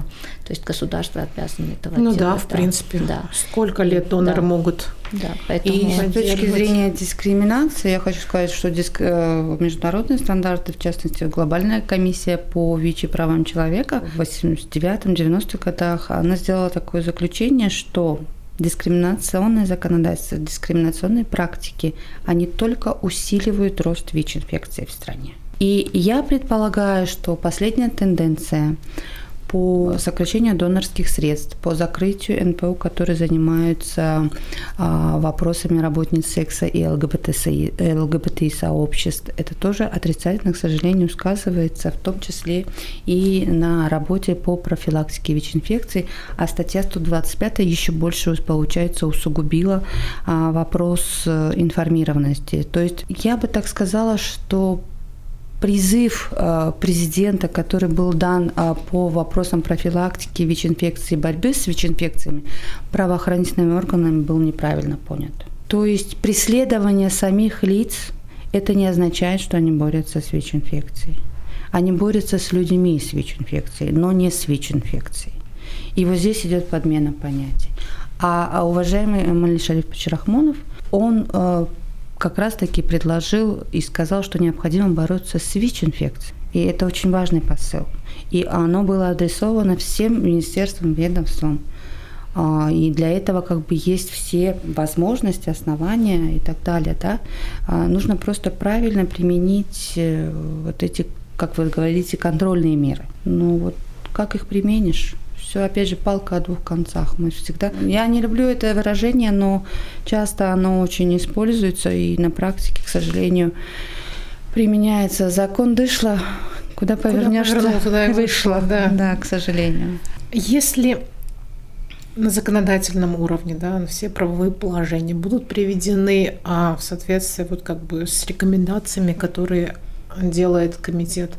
То есть государство обязано этого ну делать. Ну да, в да. принципе. Да. Сколько лет доноры да. могут да, поэтому и с точки зрения дискриминации, я хочу сказать, что диск... Э, международные стандарты, в частности, глобальная комиссия по ВИЧ и правам человека в 89-90-х годах, она сделала такое заключение, что дискриминационное законодательство, дискриминационные практики, они только усиливают рост ВИЧ-инфекции в стране. И я предполагаю, что последняя тенденция по сокращению донорских средств, по закрытию НПО, которые занимаются а, вопросами работниц секса и ЛГБТ-сообществ. Это тоже отрицательно, к сожалению, сказывается, в том числе и на работе по профилактике ВИЧ-инфекций. А статья 125 еще больше, получается, усугубила а, вопрос э, информированности. То есть я бы так сказала, что призыв э, президента, который был дан э, по вопросам профилактики ВИЧ-инфекции борьбы с ВИЧ-инфекциями, правоохранительными органами был неправильно понят. То есть преследование самих лиц – это не означает, что они борются с ВИЧ-инфекцией. Они борются с людьми с ВИЧ-инфекцией, но не с ВИЧ-инфекцией. И вот здесь идет подмена понятий. А, а уважаемый Малиш Шариф Пачерахмонов, он э, как раз-таки предложил и сказал, что необходимо бороться с ВИЧ-инфекцией. И это очень важный посыл. И оно было адресовано всем министерствам, ведомствам. А, и для этого как бы есть все возможности, основания и так далее. Да? А, нужно просто правильно применить э, вот эти, как вы говорите, контрольные меры. Ну вот как их применишь? Все, опять же, палка о двух концах. Мы всегда... Я не люблю это выражение, но часто оно очень используется, и на практике, к сожалению, применяется. Закон дышла, куда повернешь, куда туда и вышло. Да. да, к сожалению. Если на законодательном уровне, да, все правовые положения будут приведены а, в соответствии вот как бы с рекомендациями, которые делает комитет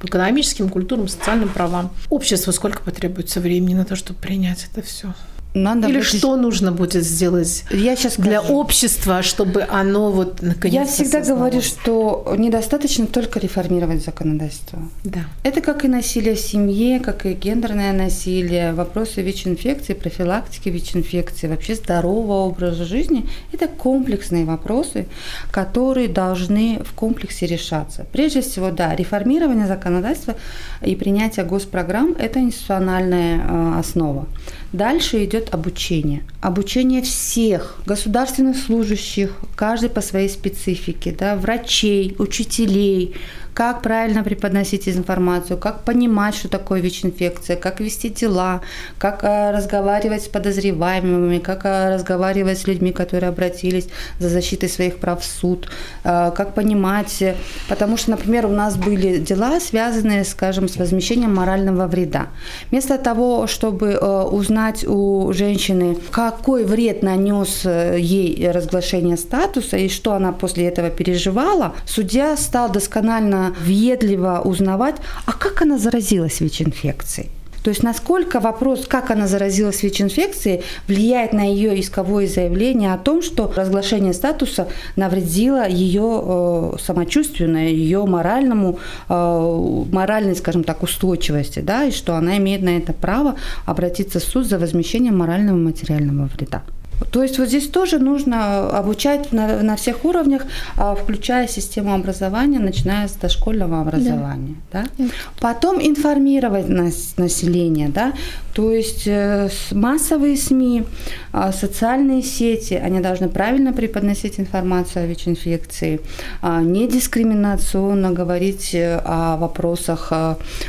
по экономическим, культурным, социальным правам. Обществу сколько потребуется времени на то, чтобы принять это все? Надо Или будет... что нужно будет сделать я сейчас для скажу. общества, чтобы оно вот наконец Я всегда говорю, что недостаточно только реформировать законодательство. Да. Это как и насилие в семье, как и гендерное насилие, вопросы ВИЧ-инфекции, профилактики ВИЧ-инфекции, вообще здорового образа жизни. Это комплексные вопросы, которые должны в комплексе решаться. Прежде всего, да, реформирование законодательства и принятие госпрограмм – это институциональная э, основа. Дальше идет обучение. Обучение всех государственных служащих, каждый по своей специфике, да, врачей, учителей, как правильно преподносить информацию, как понимать, что такое ВИЧ-инфекция, как вести дела, как э, разговаривать с подозреваемыми, как э, разговаривать с людьми, которые обратились за защитой своих прав в суд, э, как понимать, потому что, например, у нас были дела, связанные, скажем, с возмещением морального вреда. Вместо того, чтобы узнать у женщины, какой вред нанес ей разглашение статуса и что она после этого переживала, судья стал досконально въедливо узнавать, а как она заразилась ВИЧ-инфекцией. То есть насколько вопрос, как она заразилась ВИЧ-инфекцией, влияет на ее исковое заявление о том, что разглашение статуса навредило ее э, самочувствию, на ее моральному, э, моральной, скажем так, устойчивости, да, и что она имеет на это право обратиться в суд за возмещением морального и материального вреда. То есть вот здесь тоже нужно обучать на, на всех уровнях, а, включая систему образования, начиная с дошкольного образования. Да. Да? Потом информировать нас, население, да, то есть э, массовые СМИ, а, социальные сети, они должны правильно преподносить информацию о ВИЧ-инфекции, а, не дискриминационно говорить э, о вопросах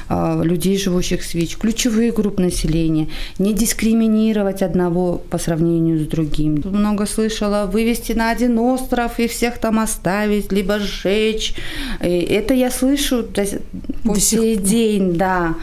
людей, живущих с ВИЧ, ключевые группы населения, не дискриминировать одного по сравнению с другим другим. Много слышала, вывести на один остров и всех там оставить, либо сжечь. И это я слышу до, по до сей день, да.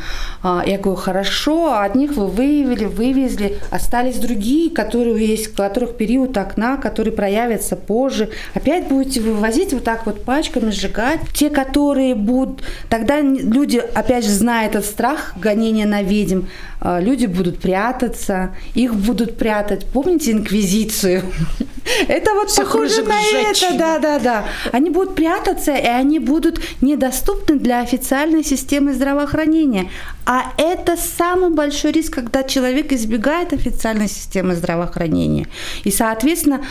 А, я говорю, хорошо, одних вы выявили, вывезли, остались другие, которые есть, у которых период окна, которые проявятся позже. Опять будете вывозить вот так вот пачками, сжигать. Те, которые будут... Тогда люди, опять же, зная этот страх гонения на ведьм, а, люди будут прятаться, их будут прятать. Помните инквизицию? [LAUGHS] Это вот похоже на это, да, да, да. Они будут прятаться, и они будут недоступны для официальной системы здравоохранения. А это самый большой риск, когда человек избегает официальной системы здравоохранения. И, соответственно,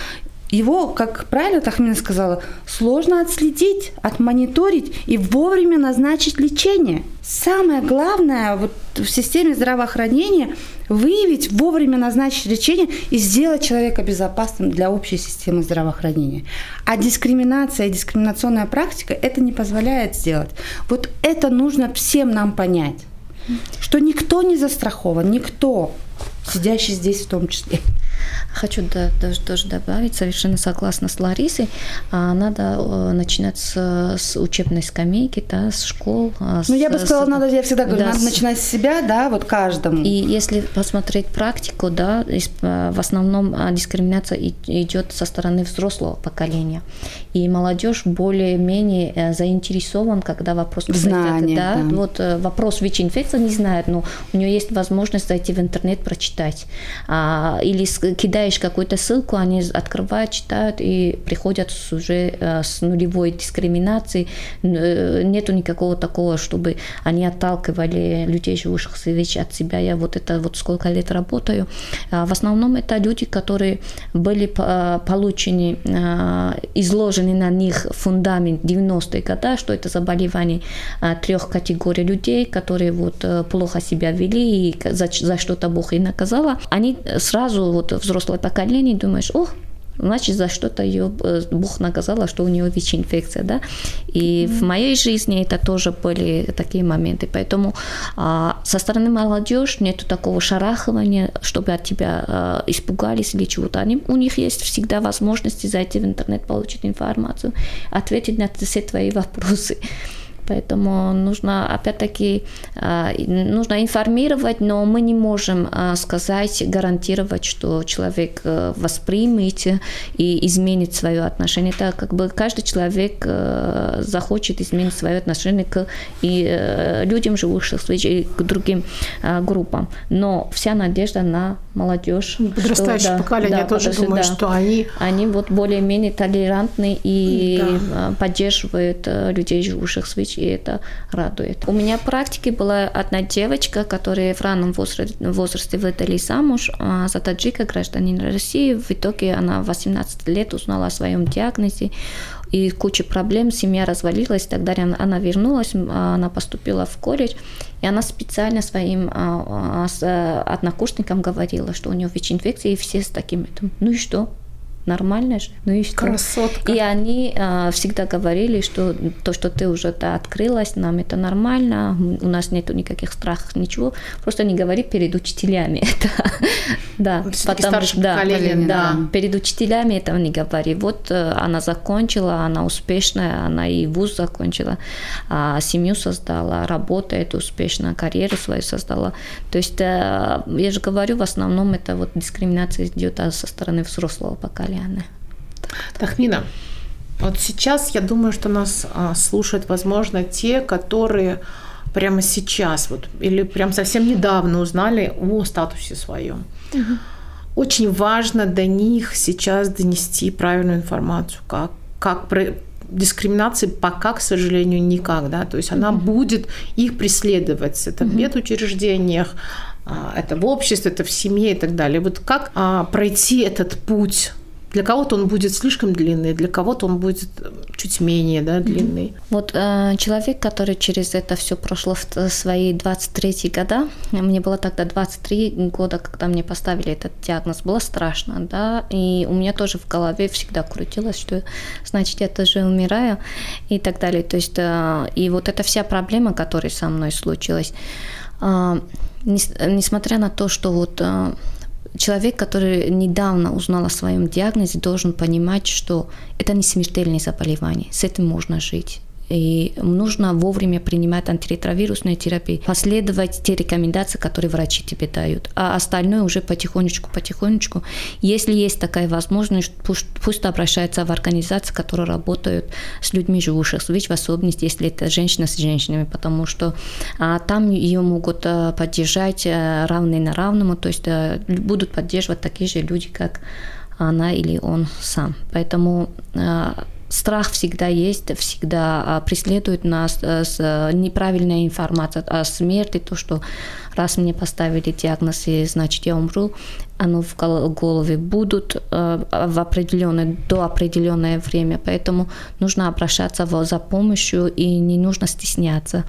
его, как правильно Тахмина сказала, сложно отследить, отмониторить и вовремя назначить лечение. Самое главное вот в системе здравоохранения выявить, вовремя назначить лечение и сделать человека безопасным для общей системы здравоохранения. А дискриминация и дискриминационная практика это не позволяет сделать. Вот это нужно всем нам понять Что никто не застрахован, никто, сидящий здесь в том числе. Хочу да, даже тоже добавить, совершенно согласна с Ларисой, а, надо э, начинать с, с учебной скамейки, да, с школ. А, ну, я бы сказала, с, надо, я всегда говорю, да, надо с... начинать с себя, да, вот каждому. И если посмотреть практику, да, э, в основном а, дискриминация идет со стороны взрослого поколения. И молодежь более-менее э, заинтересован, когда вопрос... Знание, да, да. Вот вопрос ВИЧ-инфекции не знает, но у нее есть возможность зайти в интернет, прочитать. Или кидаешь какую-то ссылку, они открывают, читают и приходят уже э, с нулевой дискриминацией. Э, нету никакого такого, чтобы они отталкивали людей, живущих с ВИЧ от себя. Я вот это вот сколько лет работаю. А в основном это люди, которые были получены, э, изложены на них фундамент 90-е годы, что это заболевание трех категорий людей, которые вот плохо себя вели и за, за что-то Бог и наказала. Они сразу вот взрослое поколение, думаешь, ох, значит, за что-то ее э, Бог наказал, что у нее ВИЧ-инфекция, да. И mm-hmm. в моей жизни это тоже были такие моменты. Поэтому а, со стороны молодежи нет такого шарахования, чтобы от тебя а, испугались или чего-то. Они, у них есть всегда возможности зайти в интернет, получить информацию, ответить на все твои вопросы. Поэтому нужно, опять-таки, а, нужно информировать, но мы не можем а, сказать, гарантировать, что человек э, воспримет и изменит свое отношение. Это как бы каждый человек э, захочет изменить свое отношение к и э, людям, живущим в и к другим а, группам. Но вся надежда на молодежь. Подрастающее что, поколение, да, тоже думаю, да, что они... Они вот более-менее толерантны и да. поддерживают людей, живущих в ВИЧ, и это радует. У меня в практике была одна девочка, которая в раннем возрасте, возрасте выдали замуж а за таджика, гражданин России. В итоге она в 18 лет узнала о своем диагнозе и куча проблем, семья развалилась, тогда она вернулась, она поступила в колледж, и она специально своим а, а, однокурсникам говорила, что у нее ВИЧ-инфекция, и все с таким, ну и что, нормально же. Ну и что? Красотка. И они а, всегда говорили, что то, что ты уже да, открылась, нам это нормально, у нас нету никаких страхов, ничего. Просто не говори перед учителями [LAUGHS] это. да, потому что да, да, перед учителями этого не говори. Вот э, она закончила, она успешная, она и вуз закончила, а, семью создала, работает успешно, карьеру свою создала. То есть э, я же говорю, в основном это вот дискриминация идет со стороны взрослого поколения. Ляны. Тахмина, вот сейчас я думаю, что нас а, слушают, возможно, те, которые прямо сейчас, вот, или прям совсем недавно узнали о статусе своем. Угу. Очень важно до них сейчас донести правильную информацию, как, как про дискриминации пока, к сожалению, никак, да, то есть она mm будет их преследовать, это mm в медучреждениях, а, это в обществе, это в семье и так далее. Вот как а, пройти этот путь для кого-то он будет слишком длинный, для кого-то он будет э, чуть менее да, длинный. Вот э, человек, который через это все прошло в э, свои 23 года, мне было тогда 23 года, когда мне поставили этот диагноз, было страшно, да, и у меня тоже в голове всегда крутилось, что значит я тоже умираю и так далее. То есть, э, и вот эта вся проблема, которая со мной случилась, э, несмотря на то, что вот э, человек, который недавно узнал о своем диагнозе, должен понимать, что это не смертельное заболевание, с этим можно жить. И нужно вовремя принимать антиретровирусную терапию, последовать те рекомендации, которые врачи тебе дают. А остальное уже потихонечку, потихонечку. Если есть такая возможность, пусть, пусть обращается в организации, которые работают с людьми, живущих с ВИЧ, в особенности, если это женщина с женщинами, потому что а, там ее могут а, поддержать а, равный на равному, то есть а, будут поддерживать такие же люди, как она или он сам. Поэтому а, страх всегда есть, всегда а, преследует нас э, с э, неправильной информацией о смерти, то, что раз мне поставили диагноз, и значит я умру, оно в голове будут э, в определенное, до определенное время, поэтому нужно обращаться за помощью и не нужно стесняться.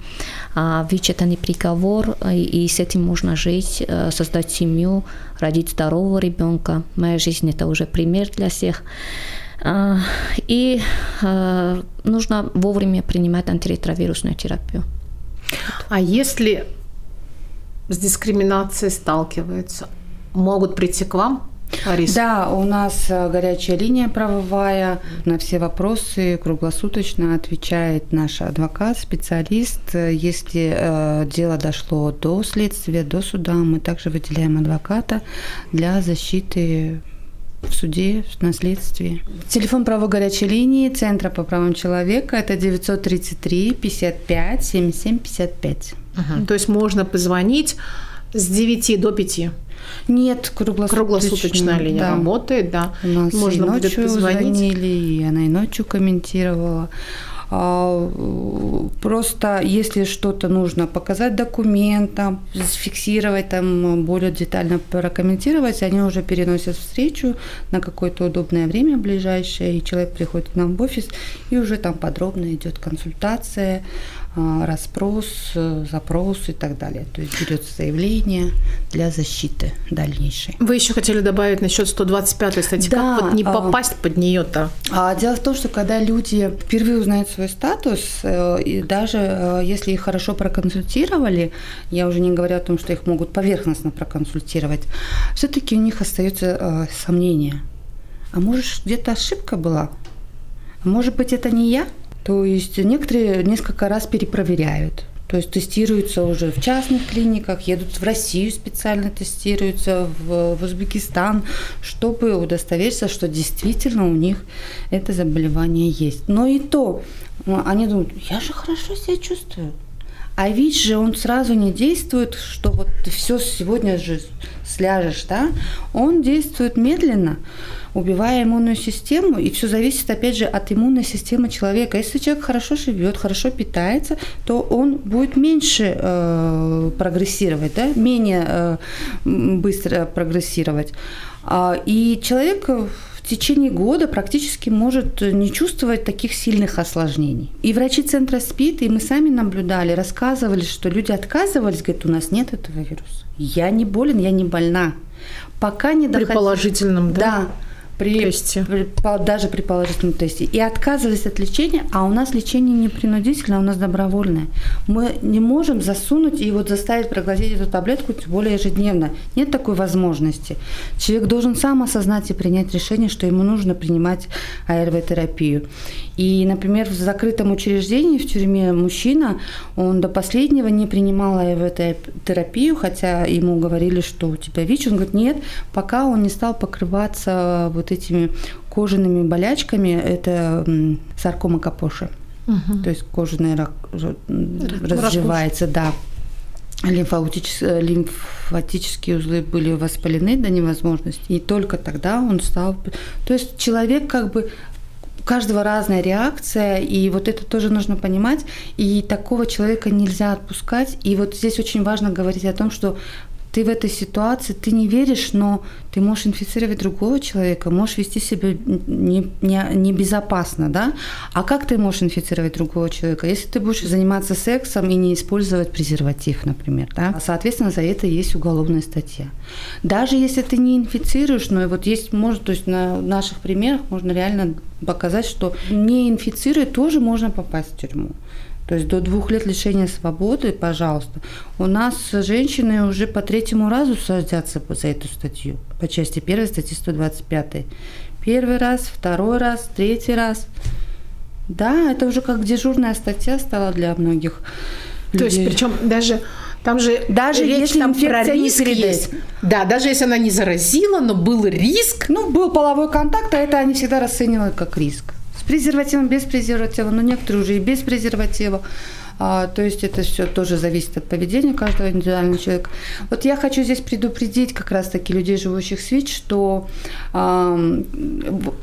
А ВИЧ это не приговор, и с этим можно жить, создать семью, родить здорового ребенка. Моя жизнь это уже пример для всех. А, и а, нужно вовремя принимать антиретровирусную терапию. А если с дискриминацией сталкиваются, могут прийти к вам? Лариса? Да, у нас э, горячая линия правовая. На все вопросы круглосуточно отвечает наш адвокат, специалист. Если э, дело дошло до следствия, до суда, мы также выделяем адвоката для защиты в суде, на следствии. Телефон правовой горячей линии Центра по правам человека – это 933 55 77 55. Угу. То есть можно позвонить с 9 до 5? Нет, круглосуточная, круглосуточная линия да. работает, да. У нас Можно и ночью будет позвонить. звонили, и она и ночью комментировала. А, просто если что-то нужно показать документам, зафиксировать, там более детально прокомментировать, они уже переносят встречу на какое-то удобное время ближайшее, и человек приходит к нам в офис, и уже там подробно идет консультация, расспрос, запрос и так далее. То есть берется заявление для защиты дальнейшей. Вы еще хотели добавить насчет 125 статьи. Да, как вот не а, попасть а, под нее-то? А, дело в том, что когда люди впервые узнают свой статус, э, и даже э, если их хорошо проконсультировали, я уже не говорю о том, что их могут поверхностно проконсультировать, все-таки у них остается э, сомнение. А может, где-то ошибка была? Может быть, это не я? То есть некоторые несколько раз перепроверяют. То есть тестируются уже в частных клиниках, едут в Россию специально тестируются, в, в Узбекистан, чтобы удостовериться, что действительно у них это заболевание есть. Но и то, они думают, я же хорошо себя чувствую. А ВИЧ же он сразу не действует, что вот ты все сегодня же сляжешь, да? Он действует медленно убивая иммунную систему, и все зависит, опять же, от иммунной системы человека. Если человек хорошо живет, хорошо питается, то он будет меньше э, прогрессировать, да? менее э, быстро прогрессировать. А, и человек в течение года практически может не чувствовать таких сильных осложнений. И врачи центра СПИД, и мы сами наблюдали, рассказывали, что люди отказывались, говорят, у нас нет этого вируса. Я не болен, я не больна. Пока не доходили. При положительном, да? Да при, тесте. При, даже при положительном тесте. И отказывались от лечения, а у нас лечение не принудительное, а у нас добровольное. Мы не можем засунуть и вот заставить проглотить эту таблетку, тем более ежедневно. Нет такой возможности. Человек должен сам осознать и принять решение, что ему нужно принимать АРВ-терапию. И, например, в закрытом учреждении в тюрьме мужчина, он до последнего не принимал АРВ-терапию, хотя ему говорили, что у тебя ВИЧ. Он говорит, нет, пока он не стал покрываться вот этими кожаными болячками, это саркома капоши. Угу. То есть кожаный рак развивается, да. Лимфатические, лимфатические узлы были воспалены до невозможности, и только тогда он стал... То есть человек как бы у каждого разная реакция, и вот это тоже нужно понимать, и такого человека нельзя отпускать. И вот здесь очень важно говорить о том, что ты в этой ситуации, ты не веришь, но ты можешь инфицировать другого человека, можешь вести себя небезопасно, не, не безопасно, да? А как ты можешь инфицировать другого человека? Если ты будешь заниматься сексом и не использовать презерватив, например, да? Соответственно, за это есть уголовная статья. Даже если ты не инфицируешь, но вот есть, может, то есть на наших примерах можно реально показать, что не инфицируя тоже можно попасть в тюрьму. То есть до двух лет лишения свободы, пожалуйста. У нас женщины уже по третьему разу садятся за эту статью, по части первой статьи 125. Первый раз, второй раз, третий раз. Да, это уже как дежурная статья стала для многих. То людей. есть, причем даже там же даже речь если там про риск есть. Да, даже если она не заразила, но был риск. Ну, был половой контакт, а это они всегда расценивают как риск презервативом, без презерватива, но некоторые уже и без презерватива. А, то есть это все тоже зависит от поведения каждого индивидуального человека. Вот я хочу здесь предупредить как раз-таки людей, живущих с ВИЧ, что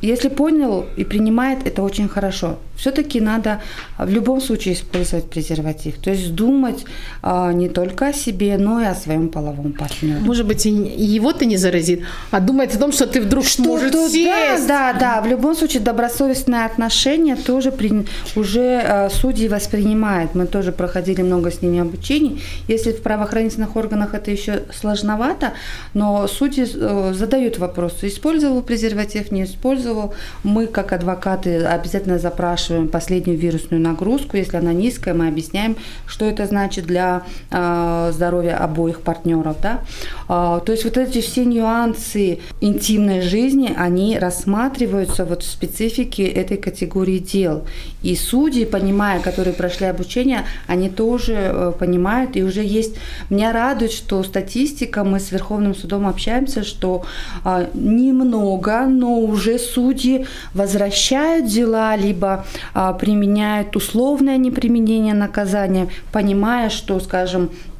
если понял и принимает, это очень хорошо. Все-таки надо в любом случае использовать презерватив. То есть думать а, не только о себе, но и о своем половом партнере. Может быть, и его ты не заразит, а думать о том, что ты вдруг что может сесть. Да, да, да. В любом случае добросовестное отношение тоже при, уже а, судьи воспринимают. Мы тоже проходили много с ними обучений. Если в правоохранительных органах это еще сложновато, но судьи э, задают вопросы, использовал презерватив, не использовал. Мы, как адвокаты, обязательно запрашиваем последнюю вирусную нагрузку. Если она низкая, мы объясняем, что это значит для э, здоровья обоих партнеров. Да? Э, то есть вот эти все нюансы интимной жизни, они рассматриваются вот в специфике этой категории дел. И судьи, понимая, которые прошли обучение, они тоже э, понимают, и уже есть... Меня радует, что статистика, мы с Верховным судом общаемся, что э, немного, но уже судьи возвращают дела, либо а, применяют условное неприменение наказания, понимая, что, скажем, а,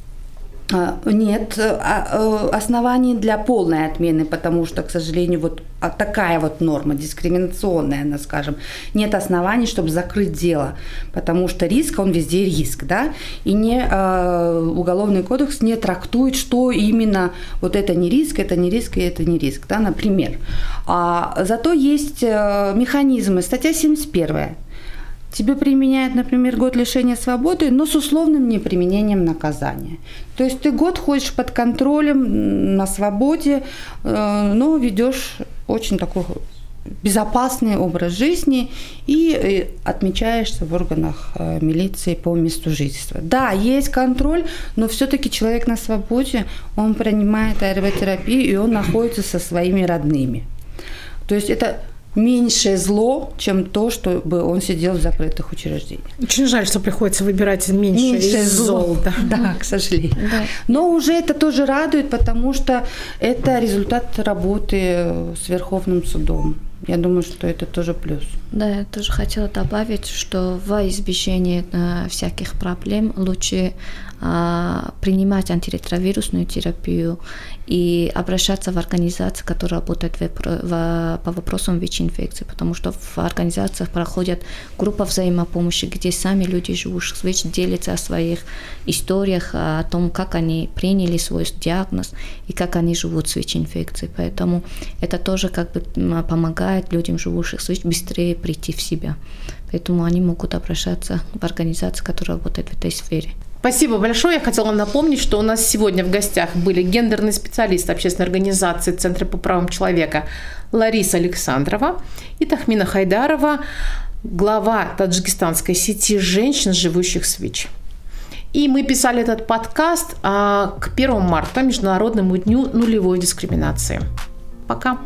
нет а, э, оснований для полной отмены, потому что, к сожалению, вот такая вот норма дискриминационная, скажем, нет оснований, чтобы закрыть дело, потому что риск, он везде риск, да, и не э, уголовный кодекс не трактует, что именно вот это не риск, это не риск и это не риск, да, например. А, зато есть э, механизмы, статья 71 тебе применяют, например, год лишения свободы, но с условным неприменением наказания. То есть ты год ходишь под контролем на свободе, э, но ведешь очень такой безопасный образ жизни и э, отмечаешься в органах э, милиции по месту жительства. Да, есть контроль, но все-таки человек на свободе, он принимает аэротерапию, и он находится со своими родными. То есть это меньшее зло, чем то, чтобы он сидел в закрытых учреждениях. Очень жаль, что приходится выбирать меньшее, меньшее зло. зло. Да, [LAUGHS] да к сожалению. Да. Но уже это тоже радует, потому что это результат работы с Верховным судом. Я думаю, что это тоже плюс. Да, я тоже хотела добавить, что во избежание э, всяких проблем лучше э, принимать антиретровирусную терапию и обращаться в организации, которые работают в, в, по вопросам ВИЧ-инфекции, потому что в организациях проходят группа взаимопомощи, где сами люди, живущие с ВИЧ, делятся о своих историях, о том, как они приняли свой диагноз и как они живут с ВИЧ-инфекцией. Поэтому это тоже как бы помогает людям, живущих с ВИЧ, быстрее прийти в себя. Поэтому они могут обращаться в организации, которые работают в этой сфере. Спасибо большое. Я хотела напомнить, что у нас сегодня в гостях были гендерный специалист общественной организации Центра по правам человека Лариса Александрова и Тахмина Хайдарова, глава таджикистанской сети женщин, живущих с ВИЧ. И мы писали этот подкаст а, к 1 марта, Международному дню нулевой дискриминации. Пока.